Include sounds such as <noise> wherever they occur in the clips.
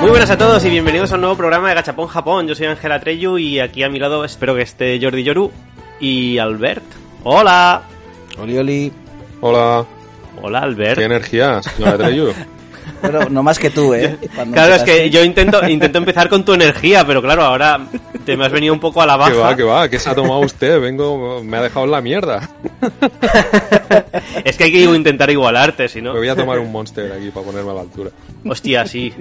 Muy buenas a todos y bienvenidos a un nuevo programa de Gachapón Japón. Yo soy Ángela Treyu y aquí a mi lado espero que esté Jordi Yoru y Albert. ¡Hola! Oli, oli. Hola, Hola, Albert. qué energía, señora Treyu. <laughs> Bueno, no más que tú, ¿eh? Cuando Claro, es que yo intento, intento empezar con tu energía, pero claro, ahora te me has venido un poco a la Que va, baja. que va, que se ha tomado usted, vengo, me ha dejado en la mierda. <laughs> Es que hay que intentar igualarte, si no. Me voy a tomar un monster aquí para ponerme a la altura. Hostia, sí.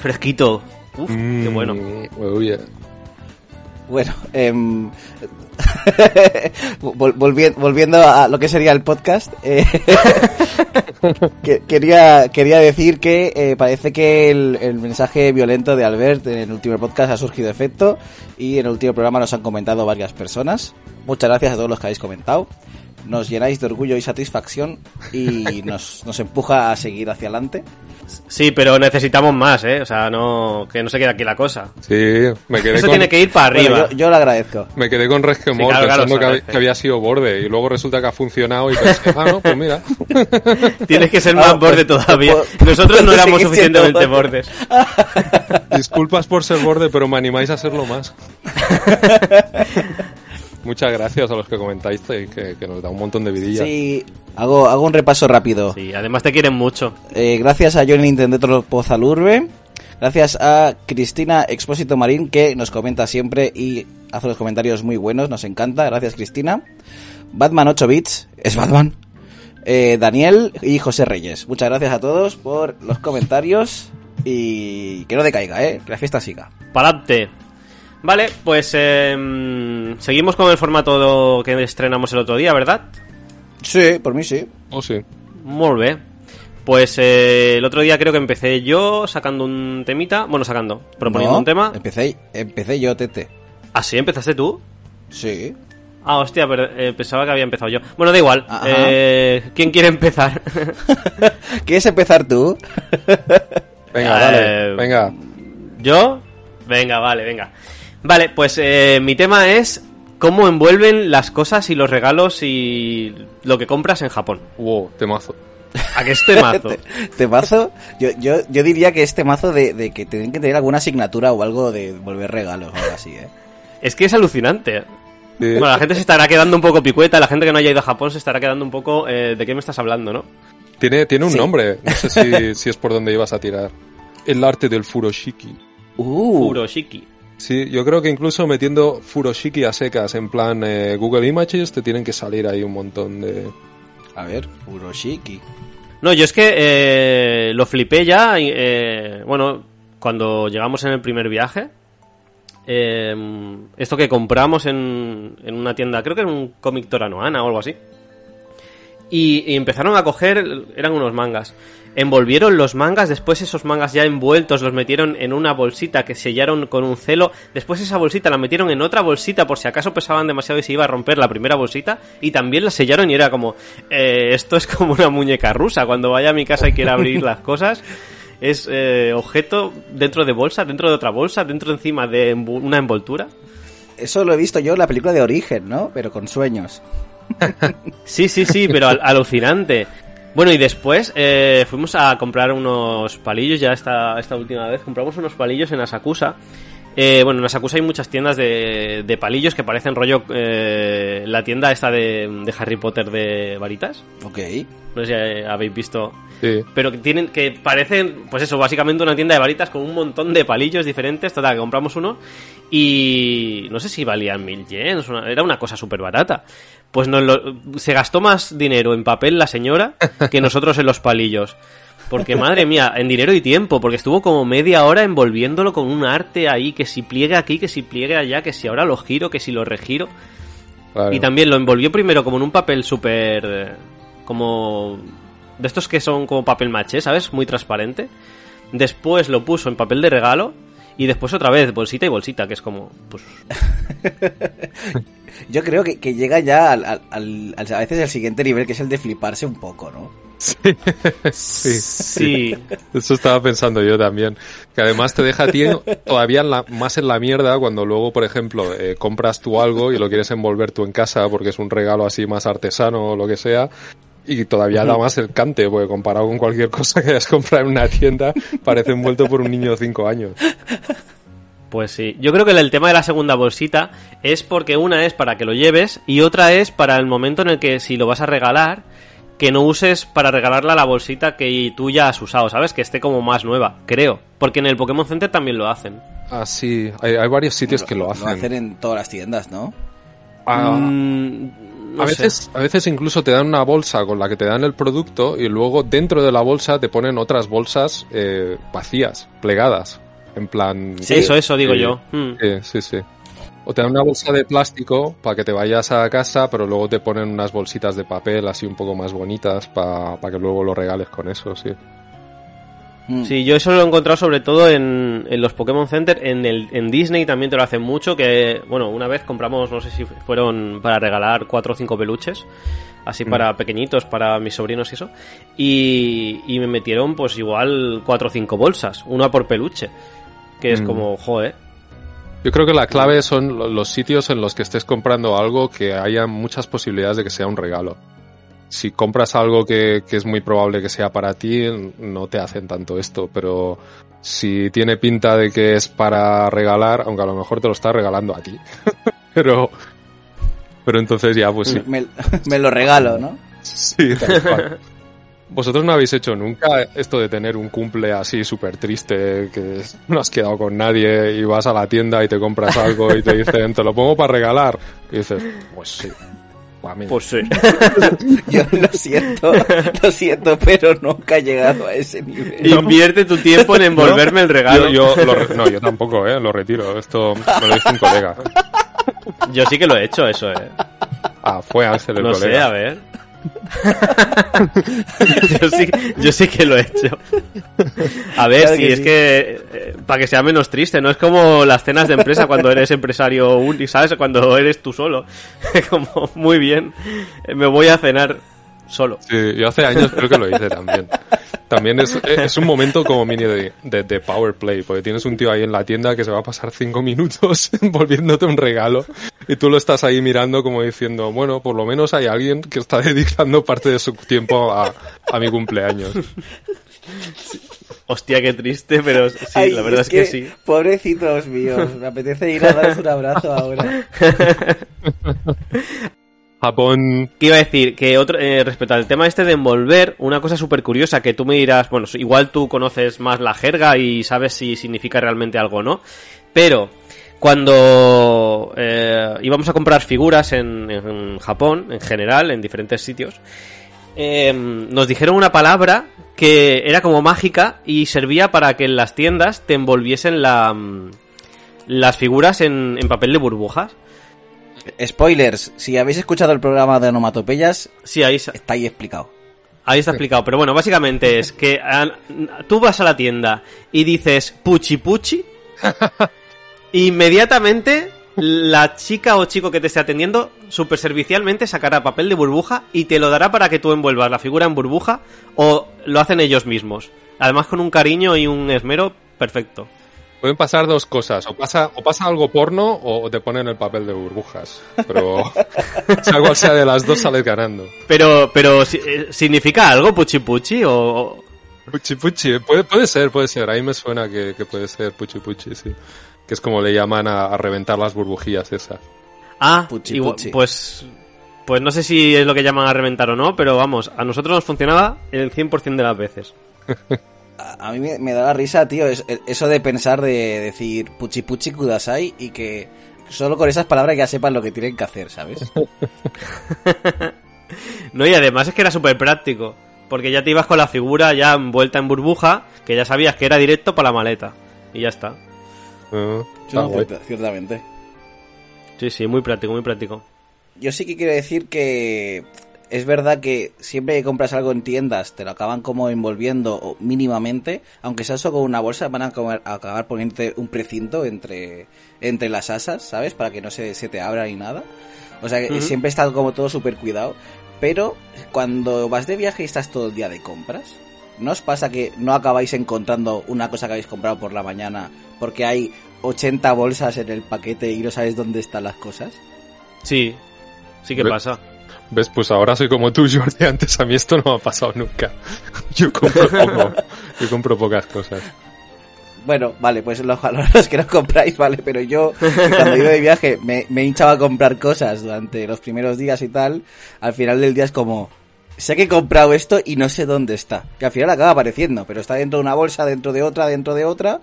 Fresquito. Uf, qué Mm, bueno. uy, eh. Bueno, <laughs> em, vol- volvi- volviendo a lo que sería el podcast, eh, <laughs> que- quería, quería decir que eh, parece que el, el mensaje violento de Albert en el último podcast ha surgido efecto y en el último programa nos han comentado varias personas. Muchas gracias a todos los que habéis comentado. Nos llenáis de orgullo y satisfacción y <laughs> nos, nos empuja a seguir hacia adelante. Sí, pero necesitamos más, ¿eh? O sea, no, que no se quede aquí la cosa. Sí, me quedé Eso con, tiene que ir para arriba. Bueno, yo, yo lo agradezco. me quedé con resquemor Sí, claro, claro, pensando que, había sido borde y luego resulta que ha funcionado y pensé, ah, no, pues mira. <laughs> Tienes que ser Ah, más pues- borde todavía. pues- Nosotros no pues éramos suficientemente borde. bordes. Disculpas por ser borde, pero me animáis a serlo más. <laughs> Muchas gracias a los que comentáis que, que nos da un montón de vidilla. Sí, hago, hago un repaso rápido. Sí, además te quieren mucho. Eh, gracias a Johnny Nintendo Pozalurbe. Gracias a Cristina Expósito Marín, que nos comenta siempre y hace los comentarios muy buenos. Nos encanta. Gracias, Cristina. Batman 8 bits. Es Batman. Eh, Daniel y José Reyes. Muchas gracias a todos por los comentarios. Y que no decaiga, ¿eh? Que la fiesta siga. Pa'lante. Vale, pues eh, seguimos con el formato que estrenamos el otro día, ¿verdad? Sí, por mí sí. Oh, sí. Muy bien. Pues eh, el otro día creo que empecé yo sacando un temita. Bueno, sacando, proponiendo No, un tema. Empecé, empecé yo, Tete. ¿Ah, sí? ¿Empezaste tú? Sí. Ah, hostia, pero eh, pensaba que había empezado yo. Bueno, da igual. Eh, ¿Quién quiere empezar? <laughs> ¿Quieres empezar tú? Venga, Eh, dale, venga. ¿Yo? Venga, vale, venga. Vale, pues eh, mi tema es cómo envuelven las cosas y los regalos y lo que compras en Japón. Wow, temazo. <laughs> ¿A qué es temazo? <laughs> Te- Temazo, yo, yo, yo diría que este mazo de, de que tienen que tener alguna asignatura o algo de volver regalos o algo así, ¿eh? es que es alucinante. Sí. Bueno, la gente se estará quedando un poco picueta, la gente que no haya ido a Japón se estará quedando un poco... eh, ¿De qué me estás hablando, no? Tiene, tiene un Sí. nombre, no sé si, <laughs> si es por donde ibas a tirar. El arte del furoshiki. Uh, Furoshiki. Sí, yo creo que incluso metiendo furoshiki a secas en plan eh, Google Images te tienen que salir ahí un montón de... a ver, Uroshiki. No, yo es que eh, lo flipé ya, y, eh, bueno, cuando llegamos en el primer viaje, eh, esto que compramos en, en una tienda, creo que era un cómic Toranoana o algo así, y, empezaron a coger, eran unos mangas, envolvieron los mangas, después esos mangas ya envueltos los metieron en una bolsita que sellaron con un celo, después esa bolsita la metieron en otra bolsita por si acaso pesaban demasiado y se iba a romper la primera bolsita, y también la sellaron y era como, eh, esto es como una muñeca rusa, cuando vaya a mi casa y quiera abrir las cosas, es eh, objeto dentro de bolsa, dentro de otra bolsa, dentro encima de una envoltura. Eso lo he visto yo en la película de Origen, ¿no? Pero con sueños. <laughs> Sí, sí, sí, pero al- alucinante. Bueno, y después eh, fuimos a comprar unos palillos, ya esta, esta última vez, compramos unos palillos en Asakusa. Eh, bueno, en Asakusa hay muchas tiendas de, de palillos que parecen rollo eh, la tienda esta de, de Harry Potter de varitas. Ok. No sé si eh, habéis visto. Sí. Pero que tienen, que parecen, pues eso, básicamente una tienda de varitas con un montón de palillos diferentes. Total, que compramos uno y no sé si valían mil yens, una- era una cosa súper barata. Pues nos lo- se gastó más dinero en papel la señora que nosotros en los palillos. Porque madre mía, en dinero y tiempo, porque estuvo como media hora envolviéndolo con un arte ahí, que si pliegue aquí, que si pliegue allá, que si ahora lo giro, que si lo regiro. Claro. Y también lo envolvió primero como en un papel súper... eh, como... De estos que son como papel maché, ¿sabes? Muy transparente. Después lo puso en papel de regalo. Y después otra vez, bolsita y bolsita, que es como... Pues, <laughs> Yo creo que, que llega ya al, al- al- a veces al siguiente nivel, que es el de fliparse un poco, ¿no? Sí. sí. Eso estaba pensando yo también. Que además te deja a ti todavía en la- más en la mierda cuando luego, por ejemplo, eh, compras tú algo y lo quieres envolver tú en casa porque es un regalo así más artesano o lo que sea. Y todavía da más el cante, porque comparado con cualquier cosa que hayas comprado en una tienda, parece envuelto por un niño de 5 años. Pues sí, yo creo que el tema de la segunda bolsita es porque una es para que lo lleves y otra es para el momento en el que si lo vas a regalar, que no uses para regalarla la bolsita que tú ya has usado, ¿sabes? Que esté como más nueva, creo. Porque en el Pokémon Center también lo hacen. Ah, sí, hay, hay varios sitios que lo Lo hacen. hacen en todas las tiendas, ¿no? Ah, Mm, no a sé. veces, a veces incluso te dan una bolsa con la que te dan el producto y luego dentro de la bolsa te ponen otras bolsas eh, vacías, plegadas. En plan. Sí, Eso, eso digo yo. Mm. Sí, sí. O te dan una bolsa de plástico para que te vayas a casa, pero luego te ponen unas bolsitas de papel así un poco más bonitas para que luego lo regales con eso, sí. Mm. Sí, yo eso lo he encontrado sobre todo en, en los Pokémon Center, en, el, en Disney también te lo hacen mucho, que bueno, una vez compramos, no sé si fueron para regalar cuatro o cinco peluches, así para pequeñitos, para mis sobrinos y eso, y, y me metieron pues igual cuatro o cinco bolsas, una por peluche, que es Mm. como, joder, Yo creo que la clave son lo- los sitios en los que estés comprando algo que haya muchas posibilidades de que sea un regalo. Si compras algo que, que es muy probable que sea para ti, no te hacen tanto esto, pero si tiene pinta de que es para regalar, aunque a lo mejor te lo está regalando a ti. <laughs> pero, pero entonces ya, pues sí. Me, me lo regalo, ¿no? Sí, tal cual. ¿Vosotros no habéis hecho nunca esto de tener un cumple así súper triste, que no has quedado con nadie y vas a la tienda y te compras algo y te dicen, te lo pongo para regalar? Y dices, pues sí. A mí. pues sí. <laughs> Yo lo siento, lo siento, pero nunca he llegado a ese nivel. Invierte tu tiempo en envolverme el regalo. Yo, yo lo re- no, yo tampoco, ¿eh? Lo retiro. Esto me lo dice un colega. Yo sí que lo he hecho eso, eh. Ah, fue Ángel el No sé, colega. a ver. <laughs> yo, sí, yo sí que lo he hecho. A ver, Claro si es sí. que eh, para que sea menos triste, no es como las cenas de empresa cuando eres empresario único, ¿sabes? Cuando eres tú solo. <laughs> como muy bien, me voy a cenar solo. Sí, yo hace años creo que lo hice también. También es, es un momento como mini de, de, de power play, porque tienes un tío ahí en la tienda que se va a pasar cinco minutos <laughs> envolviéndote un regalo y tú lo estás ahí mirando como diciendo, bueno, por lo menos hay alguien que está <laughs> dedicando parte de su tiempo a, a mi cumpleaños. Hostia, qué triste, pero sí, Ay, la verdad es que, sí. Pobrecitos míos, me apetece ir a daros un abrazo ahora. <laughs> Japón, ¿Qué iba a decir? Que otro, eh, respecto al tema este de envolver, una cosa súper curiosa que tú me dirás, bueno, igual tú conoces más la jerga y sabes si significa realmente algo o no, pero cuando eh, íbamos a comprar figuras en, Japón, en general, en diferentes sitios, eh, nos dijeron una palabra que era como mágica y servía para que en las tiendas te envolviesen mm, las figuras en papel de burbujas. Spoilers, si habéis escuchado el programa de onomatopeyas, Sí, ahí, está ahí explicado. Ahí está explicado, pero bueno, básicamente es que ah, tú vas a la tienda y dices puchi puchi, <laughs> inmediatamente la chica o chico que te esté atendiendo super servicialmente sacará papel de burbuja y te lo dará para que tú envuelvas la figura en burbuja o lo hacen ellos mismos. Además con un cariño y un esmero perfecto. Pueden pasar dos cosas, o pasa, o pasa algo porno o te ponen el papel de burbujas, pero <laughs> sea cual sea de las dos sales ganando. Pero, pero si- eh, ¿significa algo puchi puchi o...? Puchi puchi, puede, puede ser, puede ser. Ahí me suena que, que puede ser puchi puchi, sí. Que es como le llaman a, a reventar las burbujillas esas. Ah, Puchi, igual- puchi. pues pues no sé si es lo que llaman a reventar o no, pero vamos, a nosotros nos funcionaba el 100% de las veces. <laughs> A a mí me, me da la risa, tío, es- eso de pensar de decir puchi puchi kudasai y que solo con esas palabras ya sepan lo que tienen que hacer, ¿sabes? <laughs> No, y además es que era súper práctico. porque ya te ibas con la figura ya envuelta en burbuja, que ya sabías que era directo para la maleta. Y ya está. Ah, está cierta- ciertamente. Sí, sí, muy práctico, muy práctico. Yo sí que quiero decir que es verdad que siempre que compras algo en tiendas te lo acaban como envolviendo o mínimamente, aunque sea solo con una bolsa, van a comer- a acabar poniéndote un precinto entre, entre las asas, ¿sabes? Para que no se, se te abra ni nada. O sea que siempre está como todo súper cuidado. Pero cuando vas de viaje y estás todo el día de compras, ¿no os pasa que no acabáis encontrando una cosa que habéis comprado por la mañana porque hay 80 bolsas en el paquete y no sabes dónde están las cosas? Sí, sí que pasa. ¿Ves? Pues ahora soy como tú, <laughs> Jordi. Antes a mí esto no me ha pasado nunca. Yo compro poco. Yo compro pocas cosas. Bueno, vale, pues los, los que no compráis, vale, pero yo cuando iba de viaje me, me hinchaba a comprar cosas durante los primeros días y tal, al final del día es como, sé que he comprado esto y no sé dónde está, que al final acaba apareciendo, pero está dentro de una bolsa, dentro de otra, dentro de otra,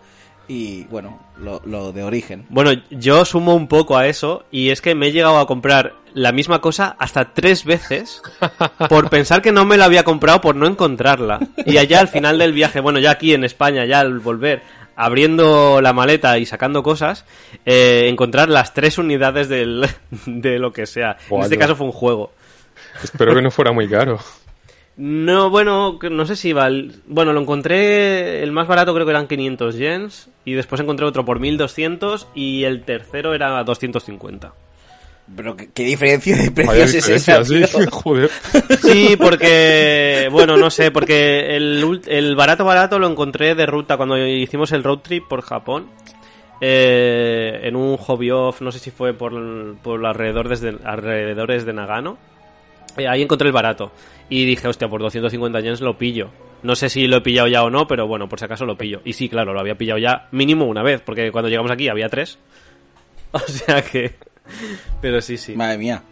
y bueno, lo, lo de origen. Bueno, yo sumo un poco a eso y es que me he llegado a comprar la misma cosa hasta tres veces <laughs> por pensar que no me la había comprado por no encontrarla. Y allá al final del viaje, bueno, ya aquí en España, ya al volver, abriendo la maleta y sacando cosas, eh, encontrar las tres unidades del, <laughs> de lo que sea. En este caso fue un juego. Espero que no fuera muy caro. No, bueno, no sé si val... Bueno, lo encontré, el más barato creo que eran 500 yens, y después encontré otro por 1200, y el tercero era 250. Pero qué, qué diferencia de precios es esa, sí. tío? <laughs> Joder. Sí, porque, bueno, no sé, porque el, el barato barato lo encontré de ruta cuando hicimos el road trip por Japón. eh, en un hobby off, no sé si fue por, por los alrededores de, alrededores de Nagano. Eh, ahí encontré el barato. Y dije, hostia, por 250 yens lo pillo. No sé si lo he pillado ya o no, pero bueno, por si acaso lo pillo. Y sí, claro, lo había pillado ya mínimo una vez, porque cuando llegamos aquí había tres. <laughs> O sea que... Pero sí, sí. Madre mía.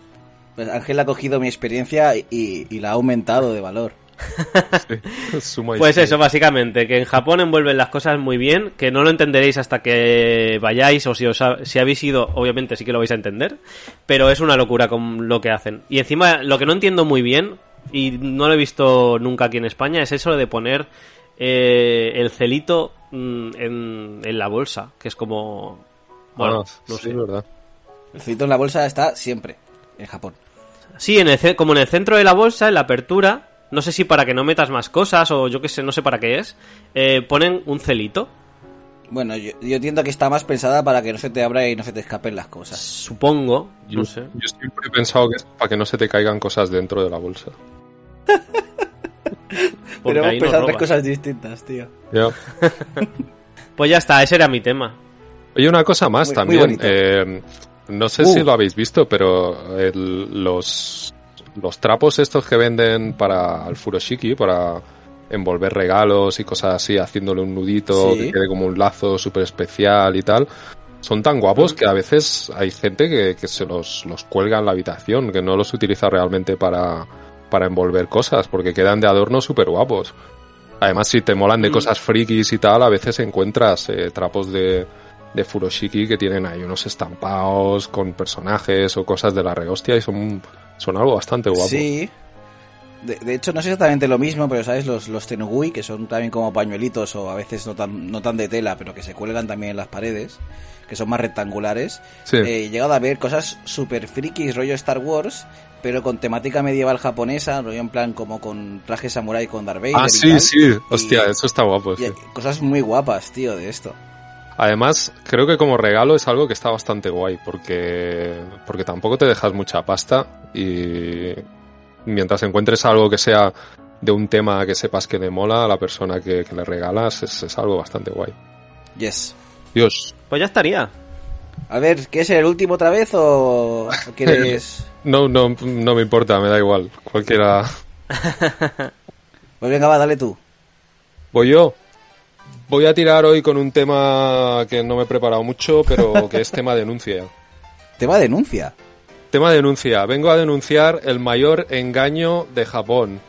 Pues Ángel ha cogido mi experiencia y, y la ha aumentado de valor. <laughs> Pues eso, básicamente, que en Japón envuelven las cosas muy bien, que no lo entenderéis hasta que vayáis o si, os ha- si habéis ido, obviamente sí que lo vais a entender, pero es una locura con lo que hacen. Y encima, lo que no entiendo muy bien, y no lo he visto nunca aquí en España, es eso de poner eh, el celito mm, en, en la bolsa, que es como... Bueno, Ah, no sí, sé. es verdad. El cilito en la bolsa está siempre en Japón. Sí, en el, como en el centro de la bolsa, en la apertura, no sé si para que no metas más cosas o yo qué sé, no sé para qué es, eh, ponen un celito. Bueno, yo, yo entiendo que está más pensada para que no se te abra y no se te escapen las cosas. Supongo, Yo, no sé. yo siempre he pensado que es para que no se te caigan cosas dentro de la bolsa. Porque <laughs> Pero hemos pensado tres cosas distintas, tío. <laughs> Pues ya está, ese era mi tema. Oye, una cosa más Muy- muy también. bonito. eh, no sé Uh. si lo habéis visto, pero el- los, los trapos estos que venden para el furoshiki, para envolver regalos y cosas así, haciéndole un nudito Sí. que quede como un lazo súper especial y tal, son tan guapos que a veces hay gente que, que se los, los cuelga en la habitación, que no los utiliza realmente para, para envolver cosas, porque quedan de adorno súper guapos. Además, si te molan de Mm. cosas frikis y tal, a veces encuentras eh, trapos de, de Furoshiki que tienen ahí unos estampados con personajes o cosas de la rehostia y son, son algo bastante guapo. Sí. De, de hecho, no es exactamente lo mismo, pero ¿sabes? Los, los tenugui, que son también como pañuelitos o a veces no tan, no tan de tela, pero que se cuelgan también en las paredes, que son más rectangulares. Sí. Eh, he llegado a ver cosas super frikis, rollo Star Wars, pero con temática medieval japonesa, rollo en plan como con traje samurai con Darth Vader ah, y sí, tal. sí. Hostia, Y- eso está guapo. y sí. hay cosas muy guapas, tío, de esto. Además, creo que como regalo es algo que está bastante guay porque, porque tampoco te dejas mucha pasta y mientras encuentres algo que sea de un tema que sepas que le mola a la persona que, que le regalas, es, es algo bastante guay. Yes. Dios, Pues ya estaría. A ver, ¿quieres ser el último otra vez o o <laughs> quieres...? no, no, no me importa, me da igual. Cualquiera. <laughs> Pues venga, va, dale tú. Voy yo. Voy a tirar hoy con un tema que no me he preparado mucho, pero que es tema denuncia. <laughs> Tema denuncia. Tema denuncia. Vengo a denunciar el mayor engaño de Japón.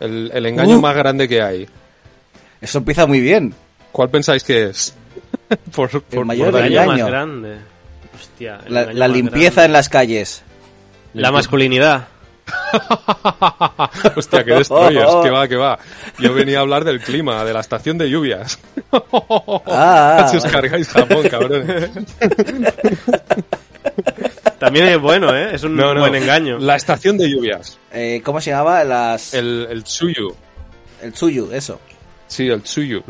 El, el engaño Uh. más grande que hay. Eso empieza muy bien. ¿Cuál pensáis que es? <laughs> por, por- mayor por El engaño más grande. Hostia. el La, engaño la más limpieza grande. en las calles. La masculinidad. <laughs> Hostia, qué destroyers, que va, que va. Yo venía a hablar del clima, de la estación de lluvias. Ah. <laughs> Si os cargáis Japón, cabrones. También es bueno, ¿eh? Es un No, no. buen engaño. La estación de lluvias. Eh, ¿Cómo se llamaba? Las... El... El, el Tsuyu. Tsuyu, eso. Sí, el Tsuyu.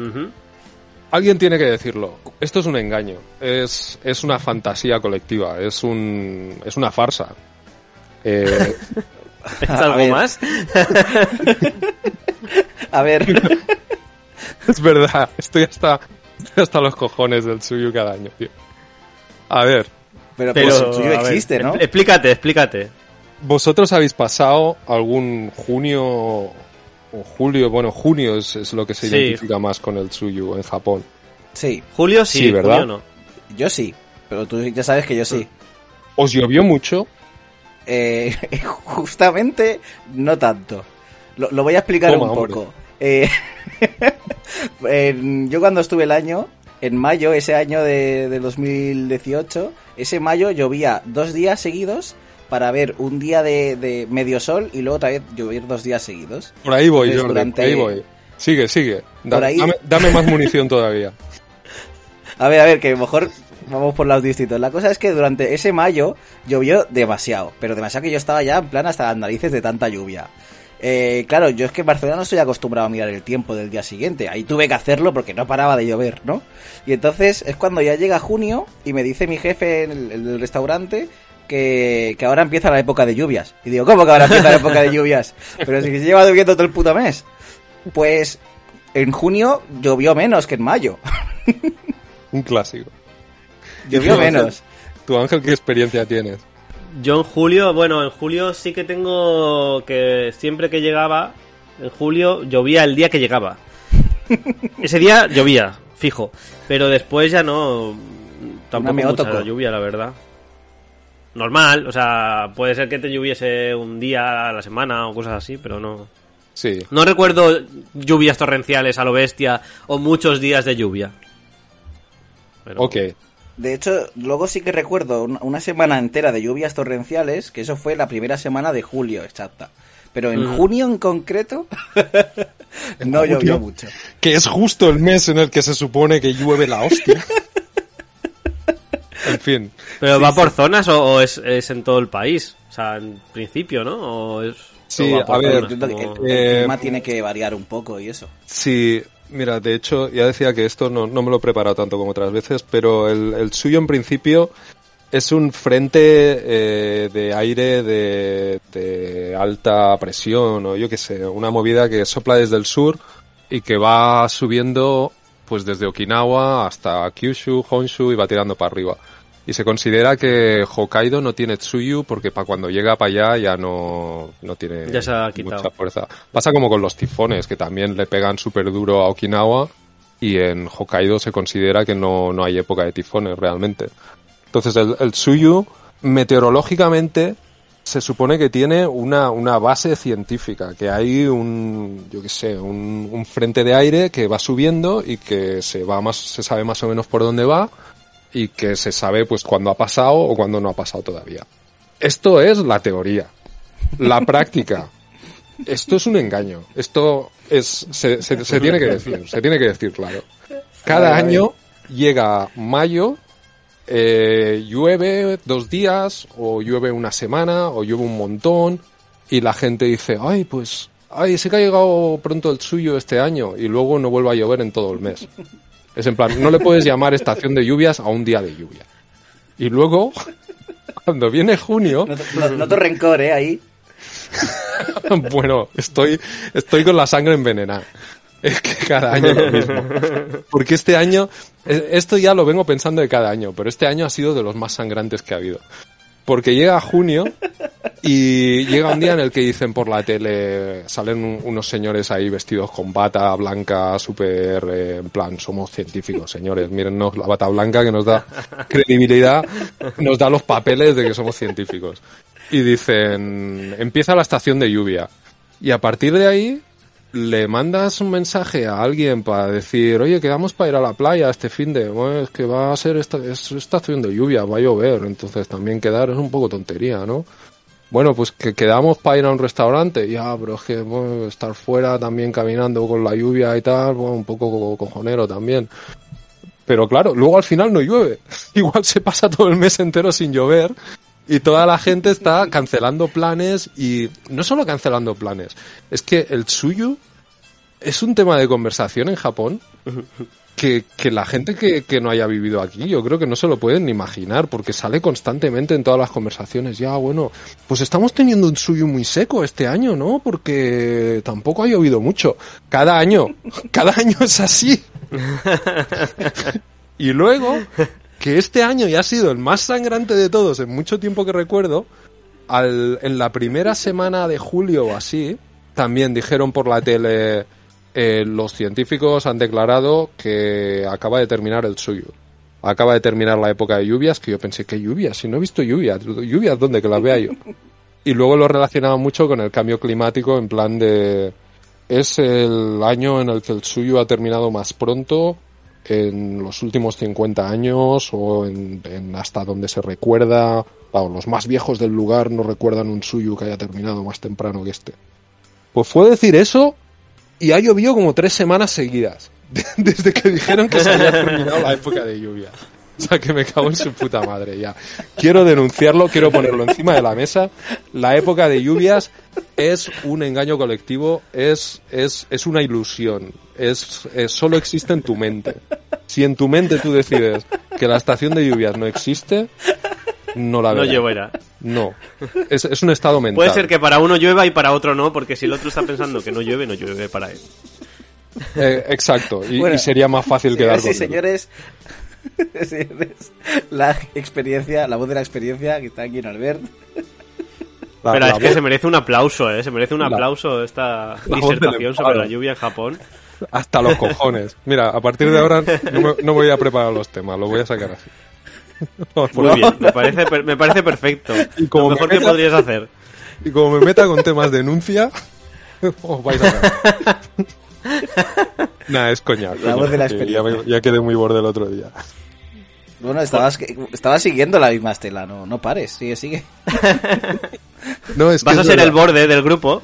Alguien tiene que decirlo. Esto es un engaño. Es, es una fantasía colectiva. Es un, es una farsa. Eh, <laughs> <laughs> ¿Es algo ver. más? <laughs> A ver, <laughs> es verdad. Estoy hasta, hasta los cojones del Tsuyu cada año, tío. A ver, pero, Pero, pues el ver, existe, ¿no? expl- Explícate, explícate. ¿vosotros habéis pasado algún junio o julio? Bueno, junio es, es lo que se Sí. identifica más con el Tsuyu en Japón. Sí, Julio sí, Sí, ¿verdad? Julio no. yo sí. Pero tú ya sabes que yo sí. ¿Os llovió mucho? Eh, <laughs> justamente, no tanto. Lo, lo voy a explicar Toma, un hombre. poco. Eh, <laughs> en- yo cuando estuve el año, en mayo, ese año de, de 2018, ese mayo llovía dos días seguidos para ver un día de, de medio sol y luego otra vez llover dos días seguidos. Por ahí voy, Entonces, Jordi, durante- por ahí voy. Sigue, sigue. Da- ahí- Dame, dame más munición todavía. <laughs> A ver, a ver, que mejor vamos por lados distintos. La cosa es que durante ese mayo llovió demasiado, pero demasiado que yo estaba ya en plan hasta las narices de tanta lluvia. Eh, claro, yo es que en Barcelona no estoy acostumbrado a mirar el tiempo del día siguiente. Ahí tuve que hacerlo porque no paraba de llover, ¿no? Y entonces es cuando ya llega junio y me dice mi jefe en el, en el restaurante que, que ahora empieza la época de lluvias. Y digo, ¿cómo que ahora empieza la época de lluvias? <laughs> Pero si se lleva lloviendo todo el puto mes. Pues en junio llovió menos que en mayo. Un clásico. <laughs> Ángel? menos. ¿Tú, Ángel, qué experiencia tienes? Yo en julio, bueno, en julio sí que tengo que siempre que llegaba, en julio llovía el día que llegaba. <laughs> Ese día llovía, fijo. Pero después ya no. Tampoco me mucha tocó. lluvia, la verdad. Normal, o sea, puede ser que te lloviese un día a la semana o cosas así, pero no. Sí. No recuerdo lluvias torrenciales a lo bestia o muchos días de lluvia. Pero- Ok. De hecho, luego sí que recuerdo una, semana entera de lluvias torrenciales, que eso fue la primera semana de julio, exacta. Pero en Ujú. junio en concreto, <laughs> no llovió mucho. Que es justo el mes en el que se supone que llueve la hostia. <laughs> en fin. ¿Pero va por zonas o, o es, es en todo el país? O sea, en principio, ¿no? ¿O es, Sí, o va por a ver, zonas, el Eh, clima tiene que variar un poco y eso. Sí, mira, de hecho, ya decía que esto no, no me lo he preparado tanto como otras veces, pero el, el suyo en principio es un frente eh, de aire de, de alta presión o yo qué sé, una movida que sopla desde el sur y que va subiendo pues desde Okinawa hasta Kyushu, Honshu y va tirando para arriba. Y se considera que Hokkaido no tiene Tsuyu porque para cuando llega para allá ya no, no tiene Ya se ha quitado. mucha fuerza. Pasa como con los tifones, que también le pegan súper duro a Okinawa y en Hokkaido se considera que no, no hay época de tifones realmente. Entonces el, el Tsuyu meteorológicamente se supone que tiene una, una base científica, que hay un, yo qué sé, un, un frente de aire que va subiendo y que se va más, se sabe más o menos por dónde va y que se sabe pues cuándo ha pasado o cuándo no ha pasado todavía. Esto es la teoría. La práctica. Esto es un engaño. Esto es, se, se- se tiene que decir, se tiene que decir claro. <laughs> Cada año llega mayo, eh, llueve dos días, o llueve una semana, o llueve un montón, y la gente dice, ay, pues, ay, sé que ha llegado pronto el suyo este año, y luego no vuelve a llover en todo el mes. <laughs> Es en plan, no le puedes llamar estación de lluvias a un día de lluvia. Y luego, <laughs> cuando viene junio, No, te- no- rencor, ¿eh? Ahí. <laughs> bueno, estoy, estoy con la sangre envenenada. Es que cada año lo mismo. Porque este año, eh, esto ya lo vengo pensando de cada año, pero este año ha sido de los más sangrantes que ha habido. Porque llega junio y llega un día en el que dicen por la tele, salen un- unos señores ahí vestidos con bata blanca, súper, eh, en plan, somos científicos, señores, mírennos la bata blanca que nos da credibilidad, nos da los papeles de que somos científicos. Y dicen, empieza la estación de lluvia. Y a partir de ahí, le mandas un mensaje a alguien para decir, oye, quedamos para ir a la playa este fin de, bueno, es que va a ser esta, es estación de lluvia, va a llover, entonces también quedar es un poco tontería, ¿no? bueno, pues que quedamos para ir a un restaurante. Ya, pero es que estar fuera también caminando con la lluvia y tal, bueno, un poco cojonero también. Pero claro, luego al final no llueve. <laughs> Igual se pasa todo el mes entero sin llover y toda la gente está cancelando planes y no solo cancelando planes, es que el suyo es un tema de conversación en Japón que, que la gente que, que, no haya vivido aquí, yo creo que no se lo pueden ni imaginar, porque sale constantemente en todas las conversaciones. Ya, bueno, pues estamos teniendo un suyo muy seco este año, ¿no? Porque tampoco ha llovido mucho. Cada año, <laughs> cada año es así. <laughs> y luego, que este año ya ha sido el más sangrante de todos en mucho tiempo que recuerdo, al, en la primera semana de julio o así, también dijeron por la tele eh, los científicos han declarado que acaba de terminar el suyo. Acaba de terminar la época de lluvias, que yo pensé, ¿qué lluvias? Si no he visto lluvias, ¿lluvias dónde? Que las vea yo. Y luego lo relacionaba mucho con el cambio climático, en plan de... Es el año en el que el suyo ha terminado más pronto en los últimos 50 años o en, hasta donde se recuerda, o los más viejos del lugar no recuerdan un suyo que haya terminado más temprano que este. Pues fue decir eso y ha llovido como tres semanas seguidas. <laughs> Desde que dijeron que se había terminado la época de lluvia. O sea, que me cago en su puta madre ya. Quiero denunciarlo, quiero ponerlo encima de la mesa. La época de lluvias es un engaño colectivo, es, es, es una ilusión. Es, solo existe en tu mente. Si en tu mente tú decides que la estación de lluvias no existe, no la verás. No lloverá. No. Es, es, un estado mental. Puede ser que para uno llueva y para otro no, porque si el otro está pensando que no llueve, no llueve para él. Eh, exacto. Y, sería más fácil quedar con señores, <laughs> señores, la experiencia, la voz de la experiencia que está aquí en Albert. Pero es que se merece un aplauso, ¿eh? Se merece un aplauso esta disertación sobre la lluvia en Japón. Hasta los cojones. Mira, a partir de ahora no me, no voy a preparar los temas, los voy a sacar así. <laughs> Muy bien, me parece, me parece perfecto. Y como Lo mejor que podrías hacer. Y como me meta con temas de denuncia, <laughs> os vais a ver. <laughs> Nah, es coña. Ya, ya, quedé muy borde el otro día. Bueno, estabas, estabas siguiendo la misma estela, no, no pares, sigue, sigue. no, es Vas a ser el borde del grupo.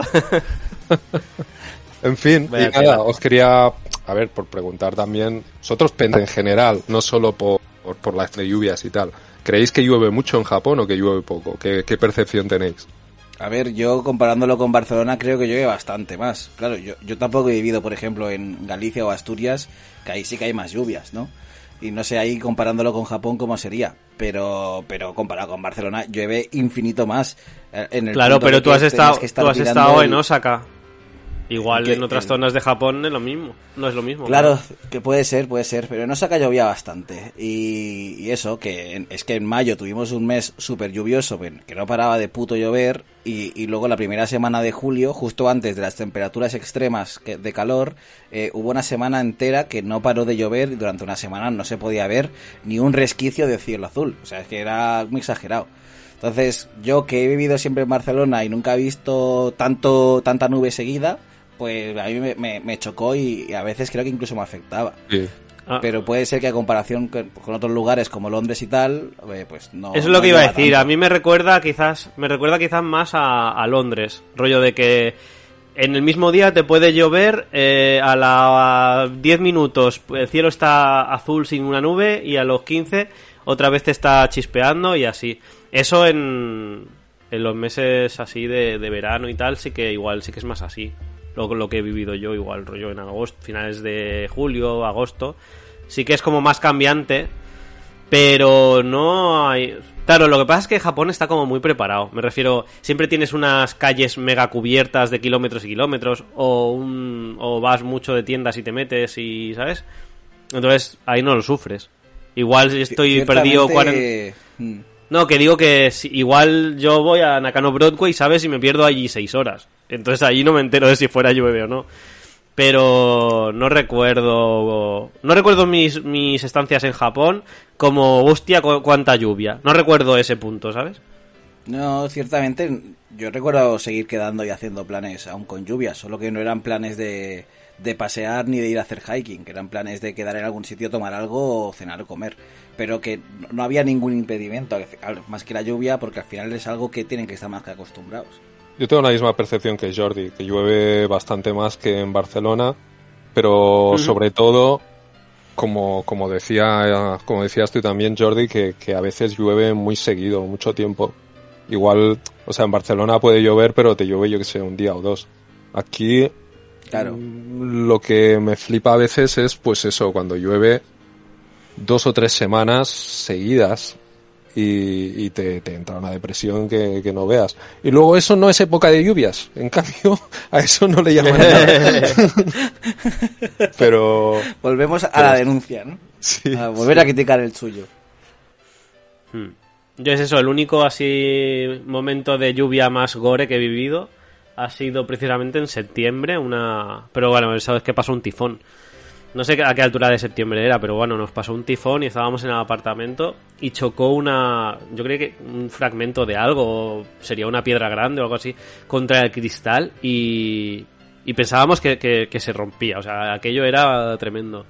En fin, y nada, os quería, a ver, por preguntar también, vosotros en general, no solo por por, por las lluvias y tal. ¿Creéis que llueve mucho en Japón o que llueve poco? ¿Qué, percepción tenéis? A ver, yo comparándolo con Barcelona creo que llueve bastante más. Claro, yo, yo tampoco he vivido, por ejemplo, en Galicia o Asturias, que ahí sí que hay más lluvias, ¿no? Y no sé ahí comparándolo con Japón cómo sería, pero pero comparado con Barcelona llueve infinito más. Eh, en el claro, pero tú has estado, tú has estado en Osaka. Igual en otras zonas de Japón es lo mismo, no es lo mismo. Claro, que puede ser, puede ser, pero en Osaka llovía bastante. Y, eso, que es que en mayo tuvimos un mes súper lluvioso, que no paraba de puto llover, y, luego la primera semana de julio, justo antes de las temperaturas extremas de calor, eh, hubo una semana entera que no paró de llover y durante una semana no se podía ver ni un resquicio de cielo azul. O sea, es que era muy exagerado. Entonces, yo que he vivido siempre en Barcelona y nunca he visto tanto tanta nube seguida, pues a mí me, chocó y, a veces creo que incluso me afectaba. Ah. Pero puede ser que a comparación con, otros lugares como Londres y tal, eh, pues no. Eso es lo que iba a decir. A mí me recuerda quizás, me recuerda quizás más a, Londres, rollo de que en el mismo día te puede llover eh, a los 10 minutos el cielo está azul sin una nube y a los 15 otra vez te está chispeando y así. Eso en, en los meses así de, de verano y tal sí que igual sí que es más así lo, lo que he vivido yo, igual rollo en agosto, finales de julio, agosto, sí que es como más cambiante, pero no hay... Claro, lo que pasa es que Japón está como muy preparado. Me refiero, siempre tienes unas calles mega cubiertas de kilómetros y kilómetros, o, un, o vas mucho de tiendas y te metes y, ¿sabes? Entonces ahí no lo sufres. Igual estoy perdido... Mm. No, que digo que igual yo voy a Nakano Broadway, ¿sabes? Y me pierdo allí seis horas. Entonces allí no me entero de si fuera llueve o no. Pero no recuerdo. No recuerdo mis, mis estancias en Japón como, hostia, cuánta lluvia. No recuerdo ese punto, ¿sabes? No, ciertamente. Yo recuerdo seguir quedando y haciendo planes aún con lluvia, solo que no eran planes de, de pasear ni de ir a hacer hiking, que eran planes de quedar en algún sitio, tomar algo, o cenar o comer. Pero que no había ningún impedimento, más que la lluvia, porque al final es algo que tienen que estar más que acostumbrados. Yo tengo la misma percepción que Jordi, que llueve bastante más que en Barcelona, pero sobre todo, como, como, decía, como decías tú también, Jordi, que, que a veces llueve muy seguido, mucho tiempo. Igual, o sea, en Barcelona puede llover, pero te llueve, yo que sé, un día o dos. Aquí, claro. Mm, lo que me flipa a veces es, pues eso, cuando llueve dos o tres semanas seguidas y, te, entra una depresión que, no veas. Y luego eso no es época de lluvias, en cambio a eso no le llaman <laughs> nada. pero... Volvemos a la denuncia, ¿no? Sí, a volver a criticar el suyo. Hmm. Yo es eso, el único así momento de lluvia más gore que he vivido ha sido precisamente en septiembre, una... Pero bueno, sabes que pasó un tifón. No sé a qué altura de septiembre era, pero bueno, nos pasó un tifón y estábamos en el apartamento y chocó una, yo creo que un fragmento de algo, sería una piedra grande o algo así, contra el cristal y, y pensábamos que, que, se rompía, o sea, aquello era tremendo.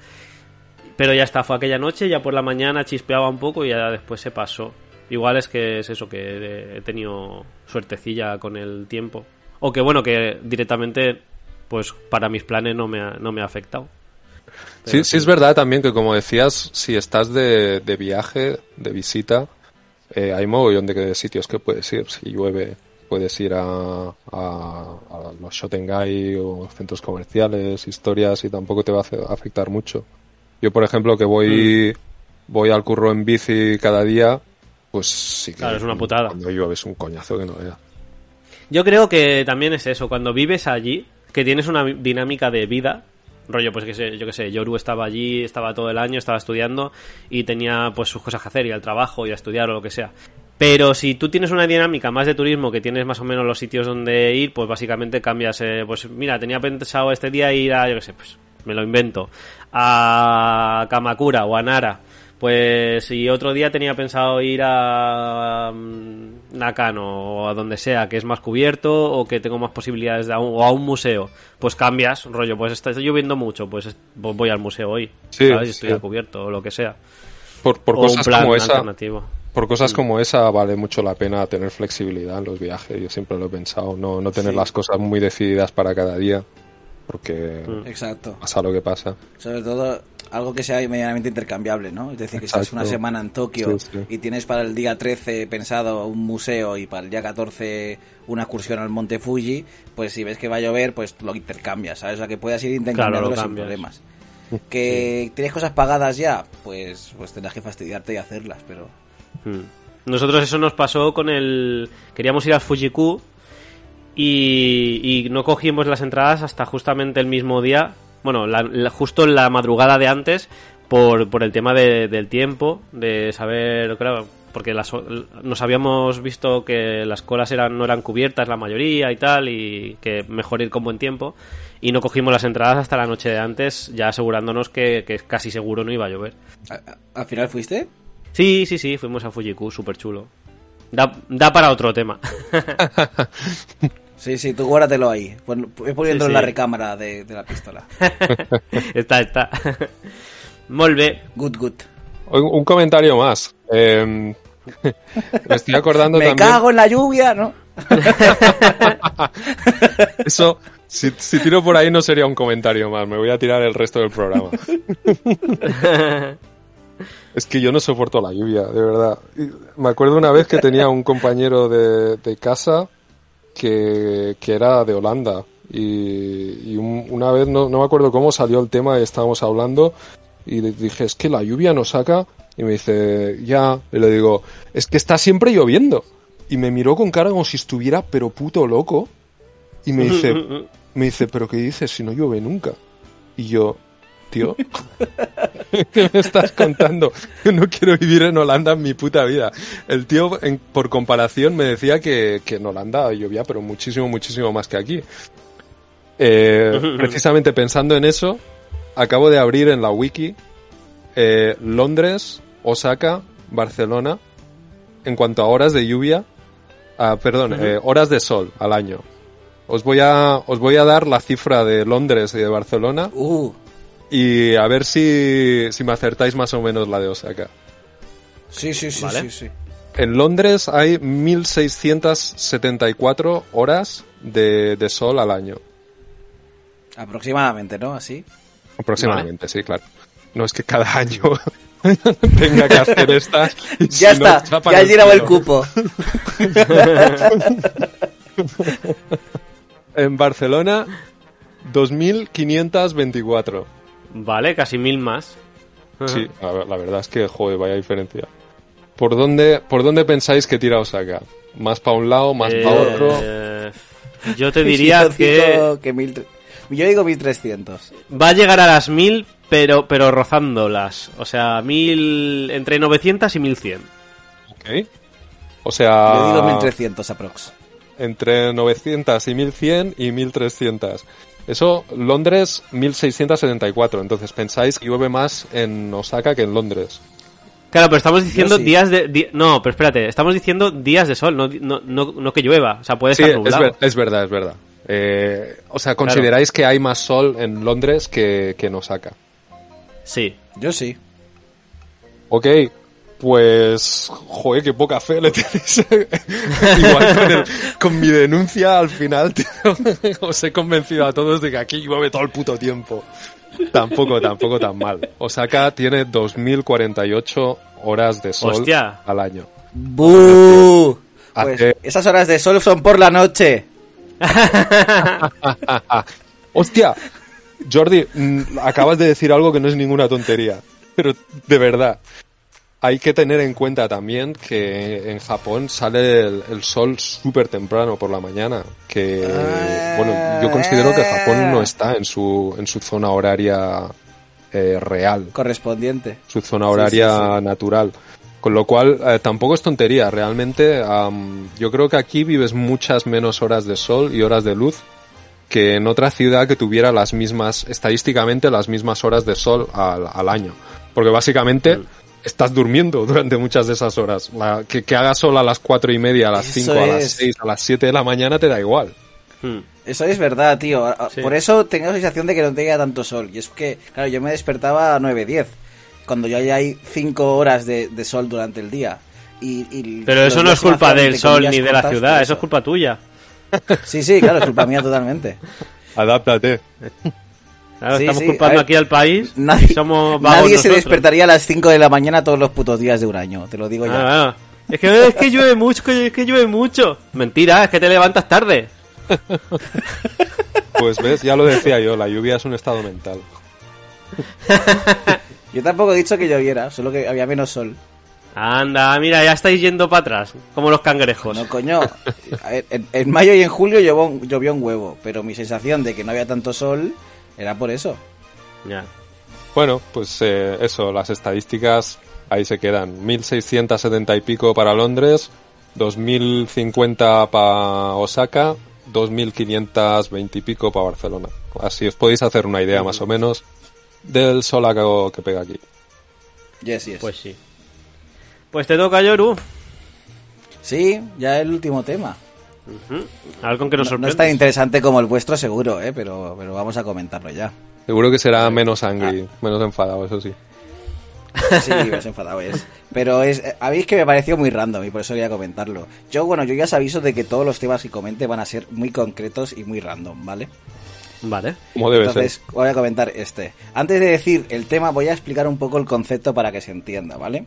Pero ya está, fue aquella noche, ya por la mañana chispeaba un poco y ya después se pasó. Igual es que es eso, que he tenido suertecilla con el tiempo. O que bueno, que directamente, pues para mis planes no me ha, no me ha afectado. Sí, sí, es verdad también que como decías, si estás de, de viaje, de visita, eh, hay mogollón de sitios que puedes ir. Si llueve, puedes ir a, a, los Shotengai o centros comerciales, historias y tampoco te va a afectar mucho. Yo, por ejemplo, que voy, mm. voy al curro en bici cada día, pues sí que claro, es una putada. cuando llueve es un coñazo que no vea. Yo creo que también es eso, cuando vives allí, que tienes una dinámica de vida rollo pues que sé, yo que sé, Yoru estaba allí, estaba todo el año, estaba estudiando y tenía pues sus cosas que hacer, y al trabajo, y a estudiar o lo que sea. Pero si tú tienes una dinámica más de turismo, que tienes más o menos los sitios donde ir, pues básicamente cambias, eh, pues mira, tenía pensado este día ir a, yo que sé, pues me lo invento, a Kamakura o a Nara pues si otro día tenía pensado ir a mm, Nakano o a donde sea, que es más cubierto o que tengo más posibilidades de o a un museo, pues cambias, rollo, pues está lloviendo mucho, pues voy al museo hoy, sí, ¿sabes? Estoy cubierto o lo que sea. Por, cosas como esa, por cosas mm. como esa vale mucho la pena tener flexibilidad en los viajes, yo siempre lo he pensado, no, no tener las cosas muy decididas para cada día porque mm. Exacto. pasa lo que pasa. Sobre todo algo que sea medianamente intercambiable, ¿no? Es decir, que estás una semana en Tokio y tienes para el día 13 pensado un museo y para el día 14 una excursión al Monte Fuji, pues si ves que va a llover, pues lo intercambias, ¿sabes? O sea, que puedas ir intercambiando sin problemas. <laughs> Que tienes cosas pagadas ya, pues, pues tendrás que fastidiarte y hacerlas, pero... Hmm. Nosotros eso nos pasó con el... Queríamos ir al Fujiku y, no cogimos las entradas hasta justamente el mismo día, bueno, justo en la madrugada de antes, por, por el tema del tiempo, de saber, claro, porque las, nos habíamos visto que las colas eran, no eran cubiertas la mayoría y tal, y que mejor ir con buen tiempo, y no cogimos las entradas hasta la noche de antes, ya asegurándonos que, que casi seguro no iba a llover. ¿Al final fuiste? Sí, sí, sí, fuimos a Fujiku, súper chulo. Da, da para otro tema. <laughs> Sí, sí, tú guárdatelo ahí. Voy poniendo en la recámara de, la pistola. <laughs> está, está. Molve. Good, good. Un, comentario más. Em, <laughs> me estoy acordando me también... cago en la lluvia, ¿no? <laughs> Eso, si, si, tiro por ahí no sería un comentario más. Me voy a tirar el resto del programa. es que yo no soporto la lluvia, de verdad. Me acuerdo una vez que tenía un compañero de, de casa que, era de Holanda. Y, una vez, no, no, me acuerdo cómo salió el tema, estábamos hablando y dije, es que la lluvia nos saca. Y me dice, ya, y le digo, es que está siempre lloviendo. Y me miró con cara como si estuviera pero puto loco. Y me dice, <laughs> me dice, pero ¿qué dices si no llueve nunca? Y yo, tío. <laughs> ¿Qué me estás contando? No quiero vivir en Holanda en mi puta vida. El tío, por comparación, me decía que, en Holanda llovía, pero muchísimo, muchísimo más que aquí. Eh, <laughs> precisamente pensando en eso, acabo de abrir en la wiki eh, Londres, Osaka, Barcelona, en cuanto a horas de lluvia, ah, perdón, eh, horas de sol al año. os voy a, os voy a dar la cifra de Londres y de Barcelona Uh, y a ver si, si me acertáis más o menos la de Osaka. sí, sí, sí, Vale. sí, sí. En Londres hay 1674 horas de, de sol al año. Aproximadamente, ¿no? Así. Aproximadamente, sí, claro. No es que cada año <laughs> tenga que hacer estas. Ya si está, ya has llenado el cupo. <laughs> En Barcelona, 2524. Vale, casi mil más. Sí, la, la verdad es que, joder, vaya diferencia. ¿Por dónde, ¿Por dónde pensáis que tira Osaka? ¿Más para un lado, más Eh, para otro? Yo te <laughs> diría Yo que digo que mil Yo digo 1300. va a llegar a las mil, pero, pero rozándolas. O sea, mil entre 900 y 1100. Ok. O sea, Yo digo 1300 aprox. entre 900 y 1100 y 1300. Eso, Londres, 1674. Entonces pensáis que llueve más en Osaka que en Londres. Claro, pero estamos diciendo sí. días de... di- no, pero espérate, estamos diciendo días de sol, no, no, no, no que llueva. O sea, puede Sí, estar es, nublado. ver- es verdad, es verdad. Eh, o sea, consideráis que hay más sol en Londres que, que en Osaka. Sí. Yo sí. Ok, pues... Joder, qué poca fe le <laughs> tenéis. Igual con, el- con mi denuncia al final tío, <laughs> os he convencido a todos de que aquí llueve todo el puto tiempo. Tampoco, tampoco tan mal. Osaka tiene 2048 horas de sol Hostia. al año. ¡Bú! Pues Hace- esas horas de sol son por la noche. <laughs> ¡Hostia! Jordi, mm, acabas de decir algo que no es ninguna tontería. Pero de verdad. Hay que tener en cuenta también que en Japón sale el, el sol súper temprano por la mañana. Que, bueno, yo considero que Japón no está en su, en su zona horaria eh, real. Correspondiente. su zona Sí, horaria sí, natural. Con lo cual, eh, tampoco es tontería. Realmente, am, yo creo que aquí vives muchas menos horas de sol y horas de luz que en otra ciudad que tuviera las mismas, estadísticamente, las mismas horas de sol al, al año. Porque básicamente estás durmiendo durante muchas de esas horas. La- que, que haga sol a las cuatro y media, a las Eso cinco, a las es. seis, a las siete de la mañana, te da igual. Hmm. Eso es verdad, tío. Sí. Por eso tengo la sensación de que no tenía tanto sol. Y es que, claro, yo me despertaba a 9, 10. Cuando ya hay 5 horas de, de sol durante el día. Y, y Pero eso no es culpa del sol ni de la ciudad, eso es culpa tuya. Sí, sí, claro, es culpa mía totalmente. <laughs> Adáptate. Claro, Sí, estamos sí, culpando ver, aquí al país. Nadie, somos vagos nadie se nosotros. despertaría a las 5 de la mañana todos los putos días de un año, te lo digo ya. Ah. Es que es que llueve mucho, es que llueve mucho. Mentira, es que te levantas tarde. <laughs> Pues ves, ya lo decía yo, la lluvia es un estado mental. <laughs> Yo tampoco he dicho que lloviera, solo que había menos sol. Anda, mira, ya estáis yendo para atrás, como los cangrejos. No, coño. En, en mayo y en julio llovió, llovió un huevo, pero mi sensación de que no había tanto sol era por eso. Ya. Bueno, pues eh, eso, las estadísticas ahí se quedan. 1670 y pico para Londres, 2050 para Osaka, 2520 y pico para Barcelona. Así os podéis hacer una idea más o menos del solaco que pega aquí. Yes, yes. Pues sí. Pues te toca, Yoru. Sí, ya el último tema. Ujú. A ver con qué nos No, es tan interesante como el vuestro, seguro, ¿eh? pero, pero vamos a comentarlo ya. Seguro que será menos angry, menos enfadado, eso sí. Sí, has enfadado es. Pero es, a mí es que me pareció muy random y por eso quería comentarlo. Yo, bueno, yo ya os aviso de que todos los temas que comente van a ser muy concretos y muy random, ¿vale? Vale. Como debe Entonces, ser. voy a comentar este. Antes de decir el tema, voy a explicar un poco el concepto para que se entienda, ¿vale?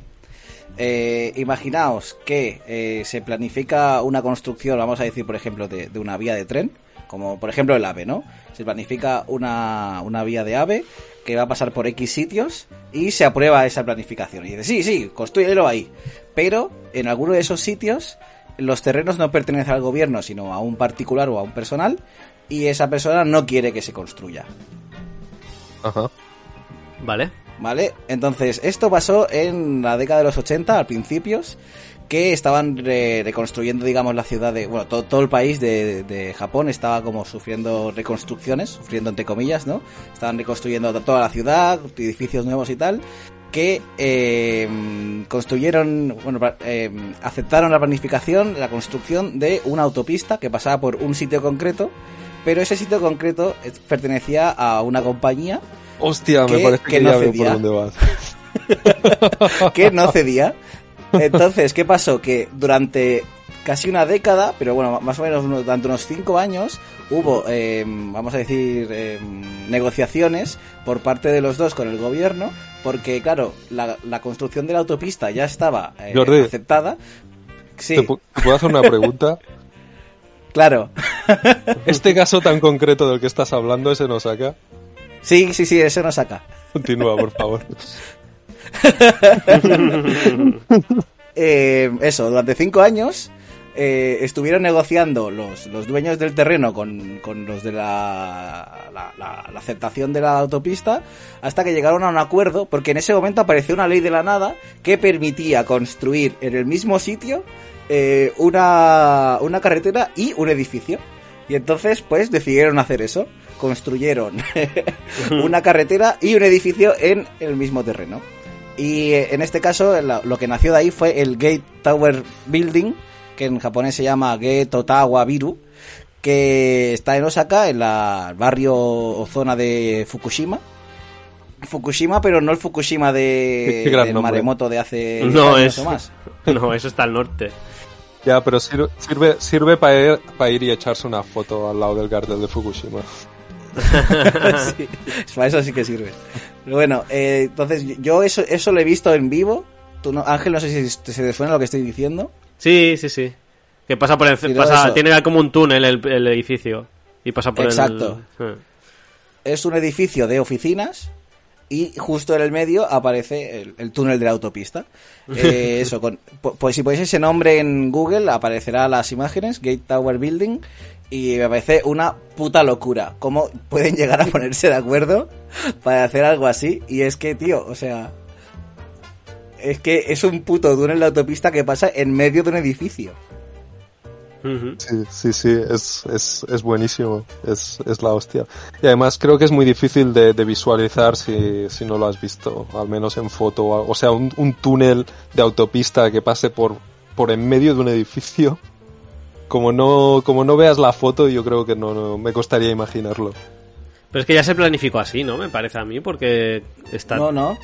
Eh, imaginaos que eh, se planifica una construcción, vamos a decir, por ejemplo, de, de una vía de tren, como por ejemplo el AVE, ¿no? Se planifica una, una vía de AVE que va a pasar por X sitios y se aprueba esa planificación. Y dice, sí, sí, construyelo ahí. Pero en alguno de esos sitios los terrenos no pertenecen al gobierno, sino a un particular o a un personal, y esa persona no quiere que se construya. Ajá. Vale. ¿Vale? Entonces, esto pasó en la década de los 80, al principios, que estaban re- reconstruyendo, digamos, la ciudad de... Bueno, todo, todo el país de, de Japón estaba como sufriendo reconstrucciones, sufriendo entre comillas, ¿no? Estaban reconstruyendo toda la ciudad, edificios nuevos y tal, que eh, construyeron, bueno, eh, aceptaron la planificación, la construcción de una autopista que pasaba por un sitio concreto, pero ese sitio concreto es- pertenecía a una compañía Hostia, me parece que, no ya veo por cedía. dónde vas. <laughs> que no cedía. Entonces, ¿qué pasó? Que durante casi una década, pero bueno, más o menos durante unos cinco años, hubo, eh, vamos a decir, eh, negociaciones por parte de los dos con el gobierno, porque claro, la, la construcción de la autopista ya estaba eh, Jordi. aceptada. Sí, ¿Te, pu- te puedo hacer una pregunta? <laughs> claro. ¿Este caso tan concreto del que estás hablando ese no saca? Sí, sí, sí, eso nos saca. Continúa, por favor. <laughs> Eh, eso, durante cinco años eh, estuvieron negociando los, los dueños del terreno con, con los de la, la, la- la aceptación de la autopista hasta que llegaron a un acuerdo porque en ese momento apareció una ley de la nada que permitía construir en el mismo sitio eh, una, una carretera y un edificio. Y entonces pues decidieron hacer eso. Construyeron <laughs> una carretera y un edificio en el mismo terreno. Y eh, en este caso lo que nació de ahí fue el Gate Tower Building, que en japonés se llama Gate Otawa Biru, que está en Osaka, en la el barrio o zona de Fukushima. Fukushima, pero no el Fukushima de, del nombre. maremoto de hace No, años es- o más. <laughs> No, eso está al norte. Ya, pero sirve, sirve, sirve para ir, para ir y echarse una foto al lado del cartel de Fukushima. <laughs> Sí, para eso sí que sirve. Bueno, eh, entonces yo eso, eso lo he visto en vivo. Tú no, Ángel, no sé si te- se te suena lo que estoy diciendo. Sí, sí, sí. Que pasa por el... Pasa- tiene como un túnel el, el edificio. Y pasa por Exacto. el... Eh. es un edificio de oficinas y justo en el medio aparece el, el túnel de la autopista. <laughs> Eh, eso, con, pues si ponéis ese nombre en Google aparecerá las imágenes, Gate Tower Building, y me parece una puta locura. ¿Cómo pueden llegar a ponerse de acuerdo para hacer algo así? Y es que, tío, o sea... Es que es un puto túnel de autopista que pasa en medio de un edificio. Sí, sí, sí, es, es, es buenísimo, es, es la hostia. Y además creo que es muy difícil de, de visualizar si, si no lo has visto, al menos en foto. O algo. O sea, un, un túnel de autopista que pase por, por en medio de un edificio. Como no, como no veas la foto, yo creo que no, no me costaría imaginarlo. Pero es que ya se planificó así, ¿no? Me parece a mí, porque está... No, no.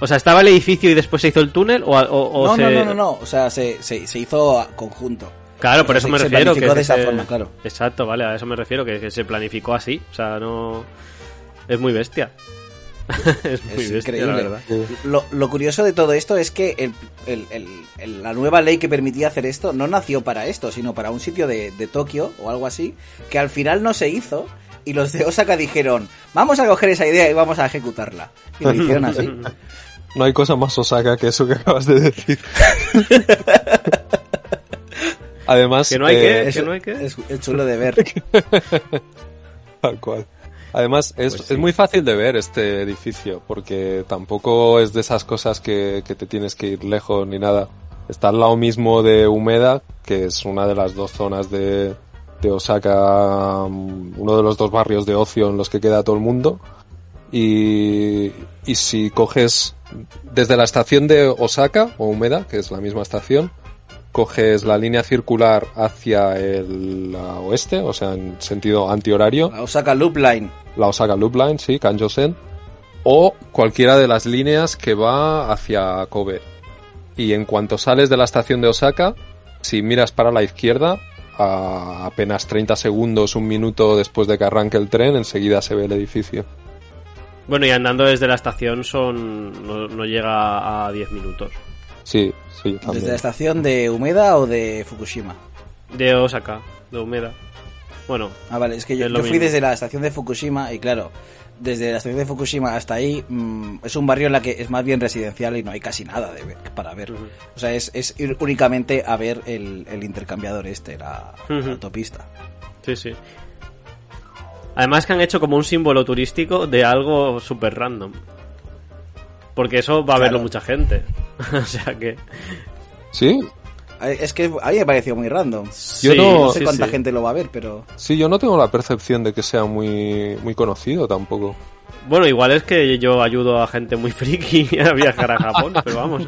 O sea, ¿estaba el edificio y después se hizo el túnel? ¿O, o- o No, se... no, no, no, no. O sea, se, se, se hizo conjunto. Claro, por eso me se refiero. Que planificó de esa se- forma, claro. Exacto, vale, a eso me refiero, que, que se planificó así. O sea, no... Es muy bestia. <laughs> es muy Es bestia, increíble. la verdad. Lo, lo curioso de todo esto es que el- el- el- el- la nueva ley que permitía hacer esto no nació para esto, sino para un sitio de, de Tokio o algo así, que al final no se hizo. Y los de Osaka dijeron, vamos a coger esa idea y vamos a ejecutarla. Y lo hicieron así. <laughs> No hay cosa más Osaka que eso que acabas de decir. <laughs> Además, Que no hay eh, que- Es, no hay que- es- es chulo de ver. Tal cual. Además, es, Pues sí. es muy fácil de ver este edificio, porque tampoco es de esas cosas que, que te tienes que ir lejos ni nada. Está al lado mismo de Umeda, que es una de las dos zonas de, de Osaka, mm, uno de los dos barrios de ocio en los que queda todo el mundo. Y, y si coges desde la estación de Osaka, o Umeda, que es la misma estación, coges la línea circular hacia el oeste, o sea, en sentido antihorario, La Osaka Loop Line. la Osaka Loop Line, sí, Kanjo-sen, o cualquiera de las líneas que va hacia Kobe. Y en cuanto sales de la estación de Osaka, si miras para la izquierda, a apenas 30 segundos, un minuto después de que arranque el tren, enseguida se ve el edificio. Bueno, y andando desde la estación son no, no llega a 10 minutos. Sí, sí, también. ¿Desde la estación de Umeda o de Fukushima? De Osaka, de Umeda. Bueno, Ah, vale, es que yo, Es yo fui mismo. desde la estación de Fukushima y claro, desde la estación de Fukushima hasta ahí mm, es un barrio en la que es más bien residencial y no hay casi nada de ver- para ver. O sea, es, es ir únicamente a ver el, el intercambiador este, la, la autopista. sí, sí. Además que han hecho como un símbolo turístico de algo súper random. Porque eso va a verlo Claro. mucha gente. <laughs> o sea que... Sí, Es que a mí me pareció muy random. Yo Sí, no- No sé sí, cuánta sí. gente lo va a ver, pero... sí, yo no tengo la percepción de que sea muy, muy conocido tampoco. Bueno, igual es que yo ayudo a gente muy friki <laughs> a viajar a Japón, pero vamos.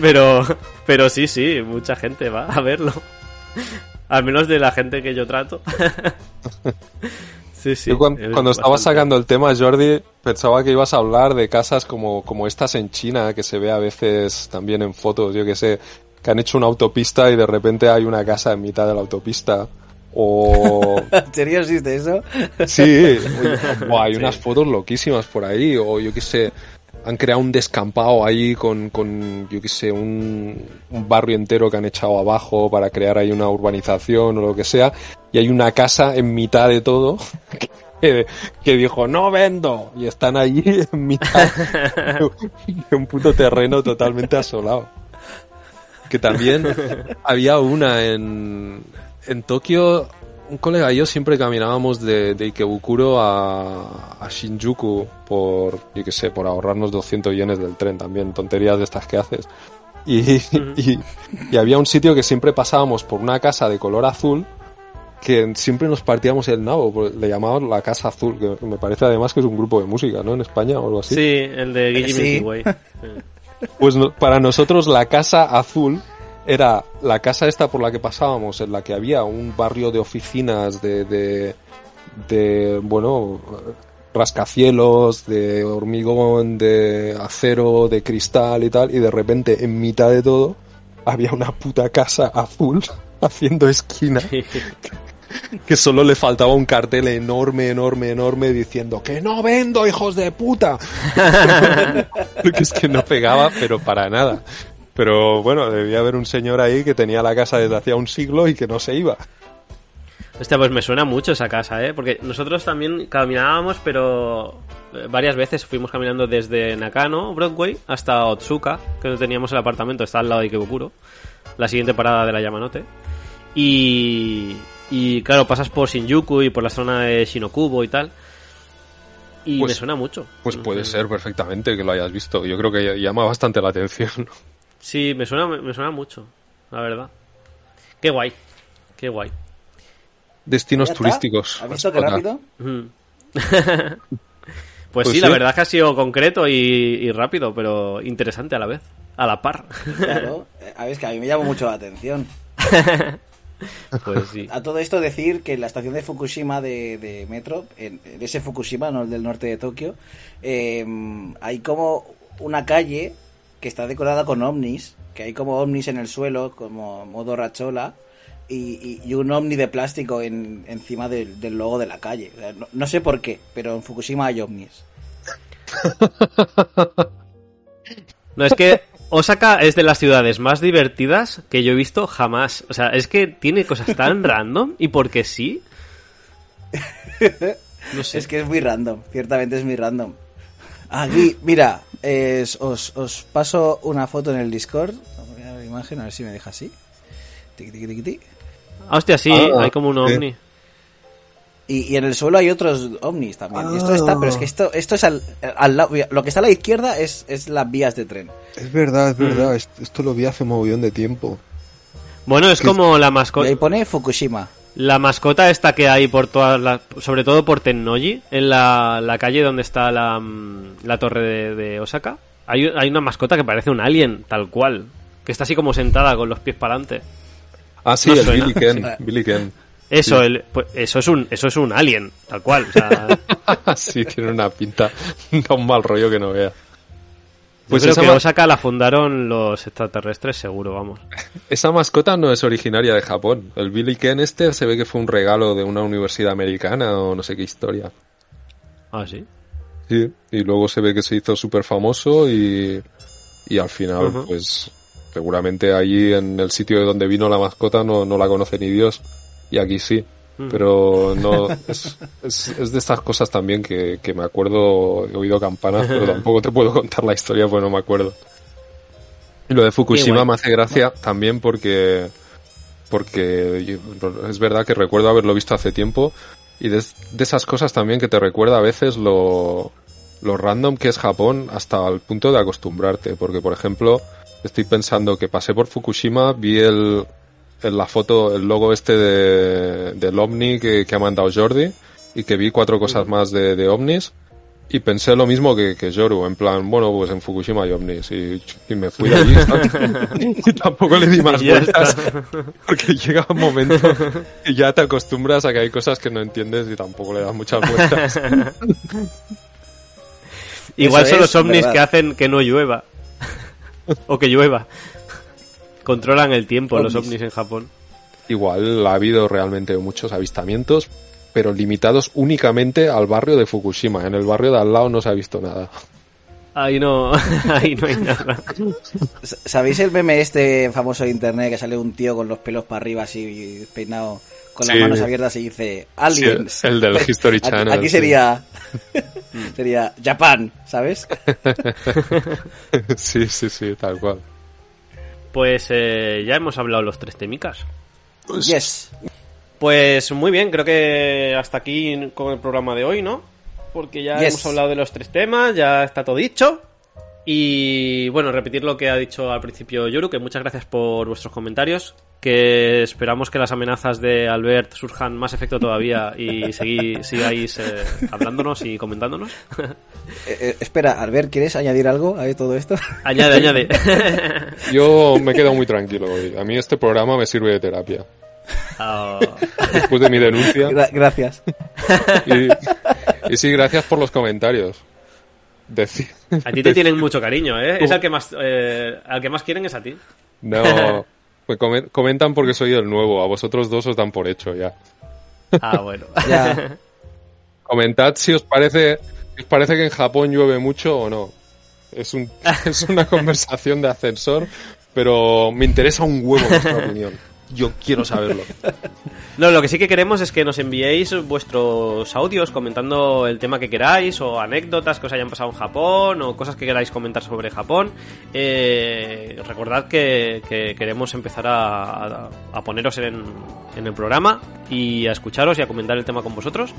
Pero, pero sí, sí, mucha gente va a verlo. Al menos de la gente que yo trato. <laughs> Sí, sí. Yo cuando, es cuando estabas bastante. sacando el tema, Jordi, pensaba que ibas a hablar de casas como, como estas en China, que se ve a veces también en fotos, yo que sé, que han hecho una autopista y de repente hay una casa en mitad de la autopista. O... <laughs> ¿En serio existe eso? Sí, <laughs> hay unas fotos loquísimas por ahí, o yo qué sé, han creado un descampado ahí con, con yo qué sé, un, barrio entero que han echado abajo para crear ahí una urbanización o lo que sea, y hay una casa en mitad de todo <laughs> que, que dijo, no vendo, y están allí <laughs> en mitad de un puto terreno totalmente asolado. Que también había una en, en Tokio, un colega y yo siempre caminábamos de, de Ikebukuro a, a Shinjuku por, yo qué sé, por ahorrarnos 200 yenes del tren también, tonterías de estas que haces. Y, <laughs> y, y había un sitio que siempre pasábamos por una casa de color azul que siempre nos partíamos el nabo, le llamaban la Casa Azul, que me parece además que es un grupo de música, ¿no? En España o algo así. Sí, el de Guille Sí. Milky Way. <laughs> Pues no- para nosotros la Casa Azul era la casa esta por la que pasábamos, en la que había un barrio de oficinas de, de, de bueno, rascacielos, de hormigón, de acero, de cristal y tal, y de repente en mitad de todo había una puta casa azul <laughs> haciendo esquina que solo le faltaba un cartel enorme, enorme, enorme diciendo que no vendo, hijos de puta. <laughs> <laughs> Porque es que no pegaba, pero para nada. Pero bueno, debía haber un señor ahí que tenía la casa desde hacía un siglo y que no se iba. Hostia, pues me suena mucho esa casa, ¿eh? Porque nosotros también caminábamos, pero eh, varias veces fuimos caminando desde Nakano, Broadway, hasta Otsuka, que no teníamos el apartamento, está al lado de Ikebukuro, la siguiente parada de la Yamanote. Y, y claro, pasas por Shinjuku y por la zona de Shinokubo y tal. Y Pues- me suena mucho. Pues puede Mm. ser perfectamente que lo hayas visto. Yo creo que llama bastante la atención. Sí, me suena, me suena mucho, la verdad. Qué guay, qué guay. Destinos turísticos. ¿Has visto qué rápido? Mm. <laughs> pues, Pues sí, la verdad es que ha sido concreto y, y rápido, pero interesante a la vez, a la par. Claro. <laughs> Eh, A ver, es que a mí me llama mucho la atención. <laughs> pues sí. A todo esto decir que en la estación de Fukushima de, de metro, en, en ese Fukushima, no el del norte de Tokio, eh, hay como una calle que está decorada con ovnis, que hay como ovnis en el suelo, como modo rachola, y, y- y un ovni de plástico en, encima del, del logo de la calle. O sea, no, no sé por qué, pero en Fukushima hay ovnis. No, es que Osaka es de las ciudades más divertidas que yo he visto jamás. O sea, es que tiene cosas tan random y porque sí. <laughs> No sé. Es que es muy random, ciertamente es muy random. Aquí, mira, es- os, os paso una foto en el Discord. Voy a la imagen, a ver si me deja así. Tiqui, tiqui, tiqui, ti. Ah, hostia, sí, Ah, hay como un ovni. Y, y en el suelo hay otros ovnis también. Y esto está, pero es que esto, esto es al, al lado. Lo que está a la izquierda es, es las vías de tren. Es verdad, es verdad. Esto lo vi hace mogollón de tiempo. Bueno, es como la Y mascota. ahí pone Fukushima. La mascota esta que hay por todas las... Sobre todo por Tennoji, en la, la calle donde está la, mm, la torre de, de Osaka. Hay, hay una mascota que parece un alien, tal cual. Que está así como sentada con los pies para adelante. Ah, sí, No el. Billy Ken. Sí. Billy Ken. Eso, el, pues, eso, es un, eso es un alien, tal cual. O sea, <laughs> sí, tiene una pinta, <laughs> da un mal rollo que no vea. Pues Pues creo esa, que Osaka la fundaron los extraterrestres, seguro, vamos. esa mascota no es originaria de Japón. El Billy Ken este se ve que fue un regalo de una universidad americana o no sé qué historia. Ah, sí. Sí, y luego se ve que se hizo súper famoso y, y al final, pues seguramente allí en el sitio de donde vino la mascota no, no la conoce ni Dios. Y aquí sí. Mm. Pero no, es, es, es de estas cosas también que, que me acuerdo, he oído campanas, pero <laughs> tampoco te puedo contar la historia porque no me acuerdo. Y lo de Fukushima me hace gracia también porque, porque es verdad que recuerdo haberlo visto hace tiempo y de, de esas cosas también que te recuerda a veces lo, lo random que es Japón hasta el punto de acostumbrarte. Porque, por ejemplo, estoy pensando que pasé por Fukushima, vi el, la foto el logo este de, del ovni que, que ha mandado Jordi y que vi cuatro cosas más de, de ovnis Y pensé lo mismo que, que Yoru, en plan, bueno, pues en Fukushima hay ovnis. Y, y me fui de allí. <laughs> y tampoco le di más vueltas. Porque llega un momento y ya te acostumbras a que hay cosas que no entiendes y tampoco le das muchas vueltas. <laughs> Igual Eso son es, los ovnis ¿verdad? que hacen que no llueva. o que llueva. Controlan el tiempo los Ovnis. en Japón. Igual ha habido realmente muchos avistamientos, pero limitados únicamente al barrio de Fukushima. En el barrio de al lado no se ha visto nada. Ahí no, <laughs> ahí no hay nada. ¿Sabéis el meme este famoso de internet que sale un tío con los pelos para arriba así peinado con las Sí. manos abiertas y dice aliens? Sí, el del <laughs> History Channel, Aquí sería <laughs> sería Japan, ¿sabes? sí, sí, sí, tal cual. Pues eh, ya hemos hablado los tres temicas. Yes. Pues muy bien, creo que hasta aquí con el programa de hoy, ¿no? Porque ya Yes. hemos hablado de los tres temas, ya está todo dicho. Y bueno, repetir lo que ha dicho al principio Yoru, que muchas gracias por vuestros comentarios, que esperamos que las amenazas de Albert surjan más efecto todavía y seguí, sigáis eh, hablándonos y comentándonos. <laughs> Eh, eh, espera, Albert, ¿quieres añadir algo a todo esto? añade, añade. <laughs> Yo me he quedado muy tranquilo hoy. A mí este programa me sirve de terapia. Ah, Después de mi denuncia. Gra- gracias. <laughs> Y, y sí, gracias por los comentarios. A ti te tienen mucho cariño, ¿eh? Es al que más, eh, al que más quieren es a ti. No, <laughs> come- comentan porque soy el nuevo. A vosotros dos os dan por hecho ya. Ah, bueno. <laughs> Ya. Comentad si os parece, si os parece que en Japón llueve mucho o no. Es, un, <laughs> es una conversación de ascensor, pero me interesa un huevo vuestra opinión. Yo quiero saberlo. <laughs> No, lo que sí que queremos es que nos enviéis vuestros audios comentando el tema que queráis o anécdotas que os hayan pasado en Japón o cosas que queráis comentar sobre Japón. Eh, recordad que, que queremos empezar a, a- poneros en, en el programa y a escucharos y a comentar el tema con vosotros.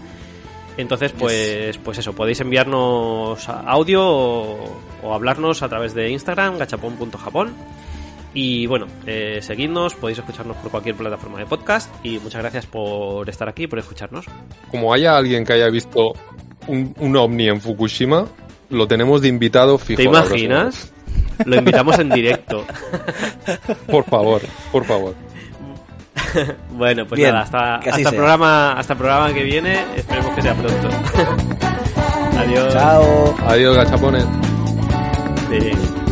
Entonces, pues, pues eso, podéis enviarnos audio o, o hablarnos a través de Instagram, gachapon.japón. Y bueno, eh, seguidnos, podéis escucharnos por cualquier plataforma de podcast. Y muchas gracias por estar aquí, por escucharnos. Como haya alguien que haya visto un, un ovni en Fukushima, lo tenemos de invitado fijo. ¿Te imaginas? Lo invitamos en directo. <laughs> Por favor, por favor. <laughs> Bueno, pues Bien, nada, hasta, hasta, el programa, hasta el programa que viene. Esperemos que sea pronto. <laughs> Adiós. Chao. Adiós, gachapones. Sí.